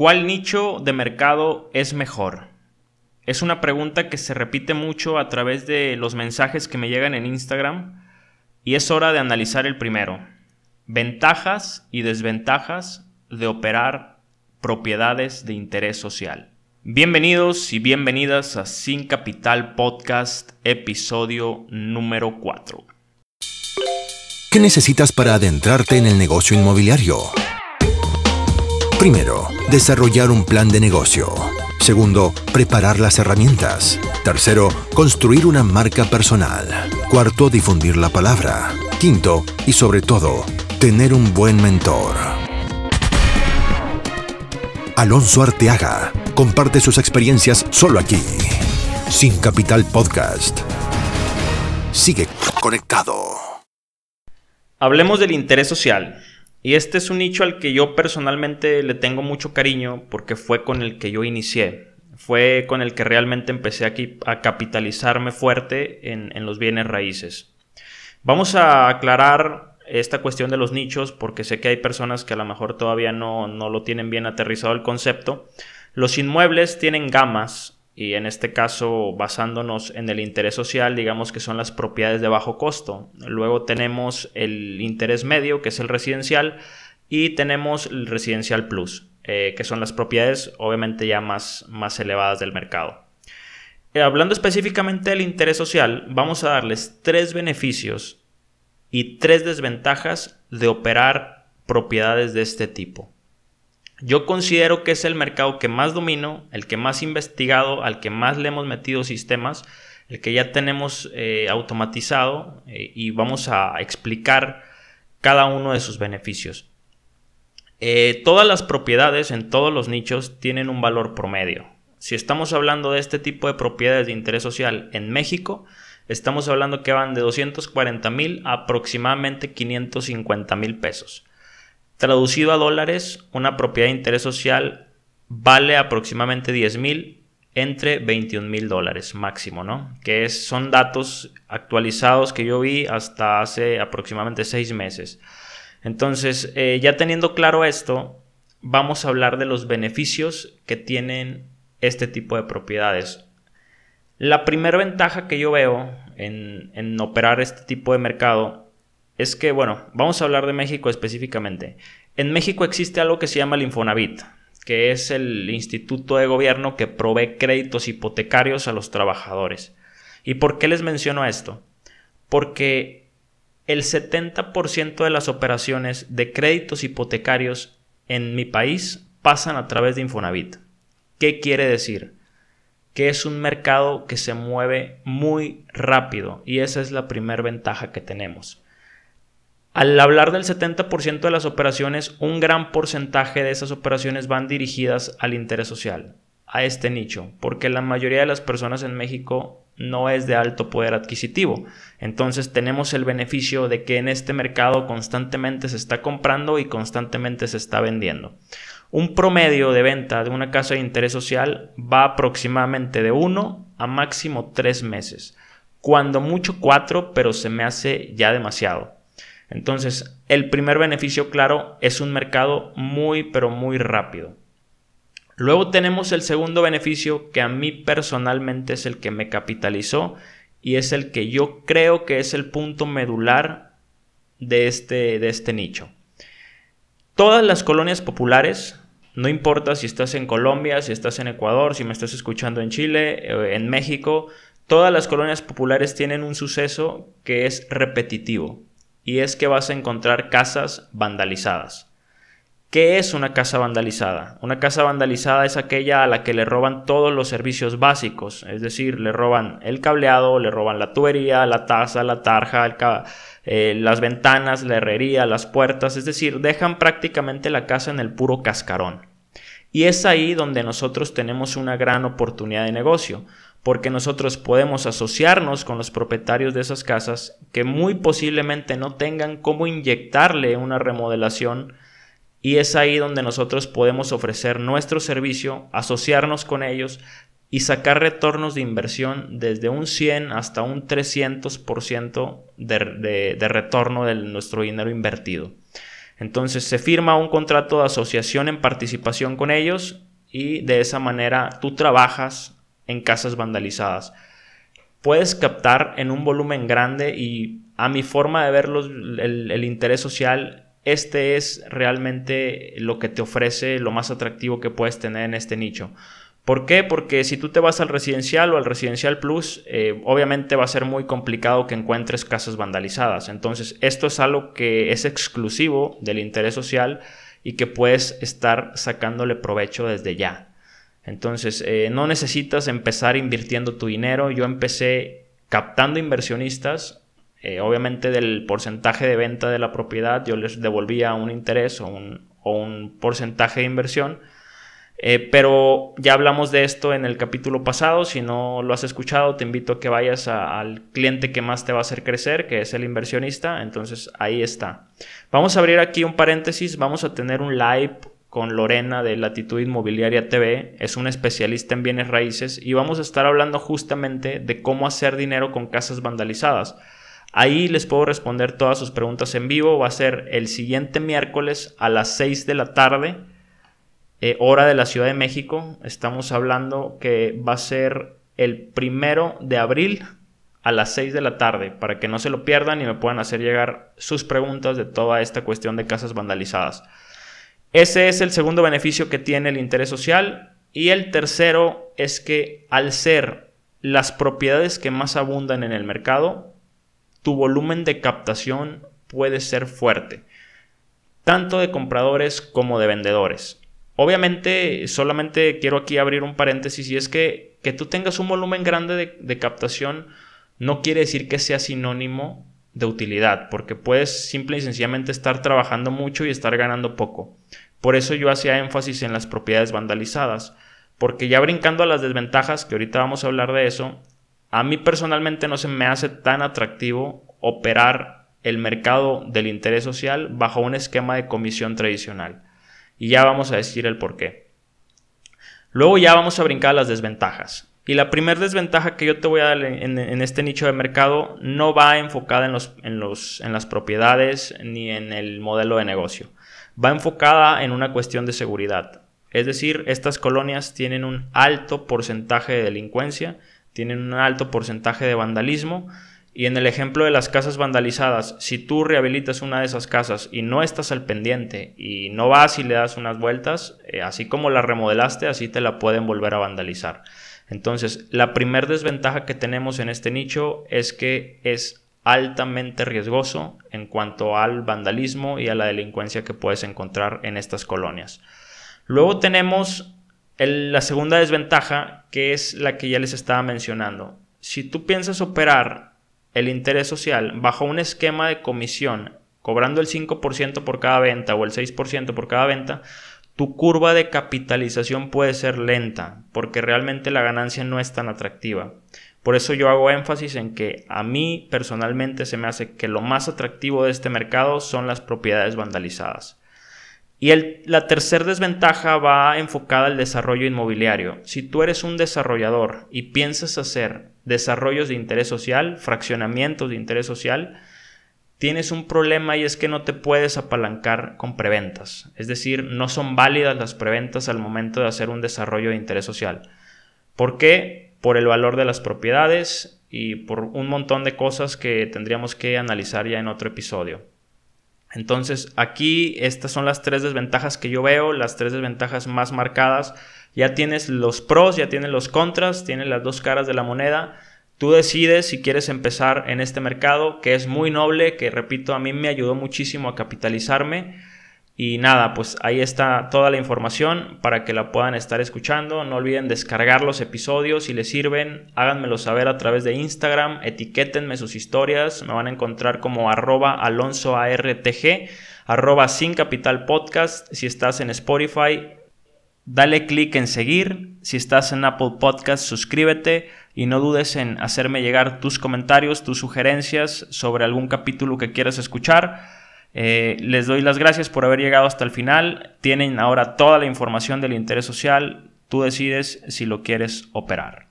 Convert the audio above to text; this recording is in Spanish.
¿Cuál nicho de mercado es mejor? Es una pregunta que se repite mucho a través de los mensajes que me llegan en Instagram y es hora de analizar el primero. Ventajas y desventajas de operar propiedades de interés social. Bienvenidos y bienvenidas a Sin Capital Podcast, episodio número 4. ¿Qué necesitas para adentrarte en el negocio inmobiliario? Primero, desarrollar un plan de negocio. Segundo, preparar las herramientas. Tercero, construir una marca personal. Cuarto, difundir la palabra. Quinto, y sobre todo, tener un buen mentor. Alonso Arteaga comparte sus experiencias solo aquí. Sin Capital Podcast. Sigue conectado. Hablemos del interés social. Y este es un nicho al que yo personalmente le tengo mucho cariño porque fue con el que yo inicié. Fue con el que realmente empecé aquí a capitalizarme fuerte en, los bienes raíces. Vamos a aclarar esta cuestión de los nichos porque sé que hay personas que a lo mejor todavía no, no lo tienen bien aterrizado el concepto. Los inmuebles tienen gamas y en este caso basándonos en el interés social, digamos que son las propiedades de bajo costo. Luego tenemos el interés medio, que es el residencial, y tenemos el residencial plus, eh, que son las propiedades obviamente ya más, más elevadas del mercado. Eh, hablando específicamente del interés social, vamos a darles tres beneficios y tres desventajas de operar propiedades de este tipo. Yo considero que es el mercado que más domino, el que más investigado, al que más le hemos metido sistemas, el que ya tenemos eh, automatizado eh, y vamos a explicar cada uno de sus beneficios. Eh, todas las propiedades en todos los nichos tienen un valor promedio. Si estamos hablando de este tipo de propiedades de interés social en México, estamos hablando que van de 240 mil a aproximadamente 550 mil pesos. Traducido a dólares, una propiedad de interés social vale aproximadamente 10 mil entre 21 mil dólares máximo, ¿no? Que son datos actualizados que yo vi hasta hace aproximadamente seis meses. Entonces, eh, ya teniendo claro esto, vamos a hablar de los beneficios que tienen este tipo de propiedades. La primera ventaja que yo veo en, en operar este tipo de mercado es que, bueno, vamos a hablar de México específicamente. En México existe algo que se llama el Infonavit, que es el instituto de gobierno que provee créditos hipotecarios a los trabajadores. ¿Y por qué les menciono esto? Porque el 70% de las operaciones de créditos hipotecarios en mi país pasan a través de Infonavit. ¿Qué quiere decir? Que es un mercado que se mueve muy rápido y esa es la primera ventaja que tenemos. Al hablar del 70% de las operaciones, un gran porcentaje de esas operaciones van dirigidas al interés social, a este nicho, porque la mayoría de las personas en México no es de alto poder adquisitivo. Entonces tenemos el beneficio de que en este mercado constantemente se está comprando y constantemente se está vendiendo. Un promedio de venta de una casa de interés social va aproximadamente de 1 a máximo 3 meses. Cuando mucho 4, pero se me hace ya demasiado. Entonces, el primer beneficio, claro, es un mercado muy, pero muy rápido. Luego tenemos el segundo beneficio que a mí personalmente es el que me capitalizó y es el que yo creo que es el punto medular de este, de este nicho. Todas las colonias populares, no importa si estás en Colombia, si estás en Ecuador, si me estás escuchando en Chile, eh, en México, todas las colonias populares tienen un suceso que es repetitivo y es que vas a encontrar casas vandalizadas. ¿Qué es una casa vandalizada? Una casa vandalizada es aquella a la que le roban todos los servicios básicos, es decir, le roban el cableado, le roban la tubería, la taza, la tarja, eh, las ventanas, la herrería, las puertas, es decir, dejan prácticamente la casa en el puro cascarón. Y es ahí donde nosotros tenemos una gran oportunidad de negocio, porque nosotros podemos asociarnos con los propietarios de esas casas que muy posiblemente no tengan cómo inyectarle una remodelación y es ahí donde nosotros podemos ofrecer nuestro servicio, asociarnos con ellos y sacar retornos de inversión desde un 100 hasta un 300% de, de, de retorno de nuestro dinero invertido. Entonces se firma un contrato de asociación en participación con ellos y de esa manera tú trabajas en casas vandalizadas. Puedes captar en un volumen grande y a mi forma de ver el, el interés social, este es realmente lo que te ofrece lo más atractivo que puedes tener en este nicho. ¿Por qué? Porque si tú te vas al residencial o al residencial plus, eh, obviamente va a ser muy complicado que encuentres casas vandalizadas. Entonces, esto es algo que es exclusivo del interés social y que puedes estar sacándole provecho desde ya. Entonces, eh, no necesitas empezar invirtiendo tu dinero. Yo empecé captando inversionistas. Eh, obviamente del porcentaje de venta de la propiedad yo les devolvía un interés o un porcentaje de inversión eh, pero ya hablamos de esto en el capítulo pasado. Si no lo has escuchado, te invito a que vayas al cliente que más te va a hacer crecer, que es el inversionista. Entonces ahí está. Vamos a abrir aquí un paréntesis. Vamos a tener un live con Lorena de Latitud Inmobiliaria TV. Es una especialista en bienes raíces y vamos a estar hablando justamente de cómo hacer dinero con casas vandalizadas. Ahí les puedo responder todas sus preguntas en vivo. Va a ser el siguiente miércoles a las 6 de la tarde eh, hora de la Ciudad de México. Estamos hablando que va a ser el primero de abril a las 6 de la tarde para que no se lo pierdan y me puedan hacer llegar sus preguntas de toda esta cuestión de casas vandalizadas. Ese es el segundo beneficio que tiene el interés social y el tercero es que al ser las propiedades que más abundan en el mercado, tu volumen de captación puede ser fuerte, tanto de compradores como de vendedores. Obviamente, solamente quiero aquí abrir un paréntesis y es que que tú tengas un volumen grande de, captación no quiere decir que sea sinónimo de utilidad, porque puedes simple y sencillamente estar trabajando mucho y estar ganando poco. Por eso yo hacía énfasis en las propiedades vandalizadas, porque ya brincando a las desventajas, que ahorita vamos a hablar de eso, a mí personalmente no se me hace tan atractivo operar el mercado del interés social bajo un esquema de comisión tradicional. Y ya vamos a decir el por qué. Luego ya vamos a brincar a las desventajas. Y la primera desventaja que yo te voy a dar en, este nicho de mercado no va enfocada en, los, en, los, en las propiedades ni en el modelo de negocio. Va enfocada en una cuestión de seguridad. Es decir, estas colonias tienen un alto porcentaje de delincuencia, tienen un alto porcentaje de vandalismo y en el ejemplo de las casas vandalizadas, si tú rehabilitas una de esas casas y no estás al pendiente y no vas y le das unas vueltas, eh, así como la remodelaste, así te la pueden volver a vandalizar. Entonces, la primer desventaja que tenemos en este nicho es que es altamente riesgoso en cuanto al vandalismo y a la delincuencia que puedes encontrar en estas colonias. Luego tenemos la segunda desventaja, que es la que ya les estaba mencionando. Si tú piensas operar el interés social bajo un esquema de comisión, cobrando el 5% por cada venta o el 6% por cada venta, tu curva de capitalización puede ser lenta, porque realmente la ganancia no es tan atractiva. Por eso yo hago énfasis en que a mí personalmente se me hace que lo más atractivo de este mercado son las propiedades vandalizadas. Y la tercera desventaja va enfocada al desarrollo inmobiliario. Si tú eres un desarrollador y piensas hacer desarrollos de interés social, fraccionamientos de interés social, tienes un problema y es que no te puedes apalancar con preventas. Es decir, no son válidas las preventas al momento de hacer un desarrollo de interés social. ¿Por qué? Por el valor de las propiedades y por un montón de cosas que tendríamos que analizar ya en otro episodio. Entonces aquí estas son las tres desventajas que yo veo, las tres desventajas más marcadas. Ya tienes los pros, ya tienes los contras, tienes las dos caras de la moneda. Tú decides si quieres empezar en este mercado, que es muy noble, que repito, a mí me ayudó muchísimo a capitalizarme. Y nada, pues ahí está toda la información para que la puedan estar escuchando. No olviden descargar los episodios. Si les sirven, háganmelo saber a través de Instagram. Etiquétenme sus historias. Me van a encontrar como arroba alonsoartg, arroba sin capital podcast. Si estás en Spotify, dale clic en seguir. Si estás en Apple Podcast, suscríbete. Y no dudes en hacerme llegar tus comentarios, tus sugerencias sobre algún capítulo que quieras escuchar. Eh, les doy las gracias por haber llegado hasta el final. Tienen ahora toda la información del interés social. Tú decides si lo quieres operar.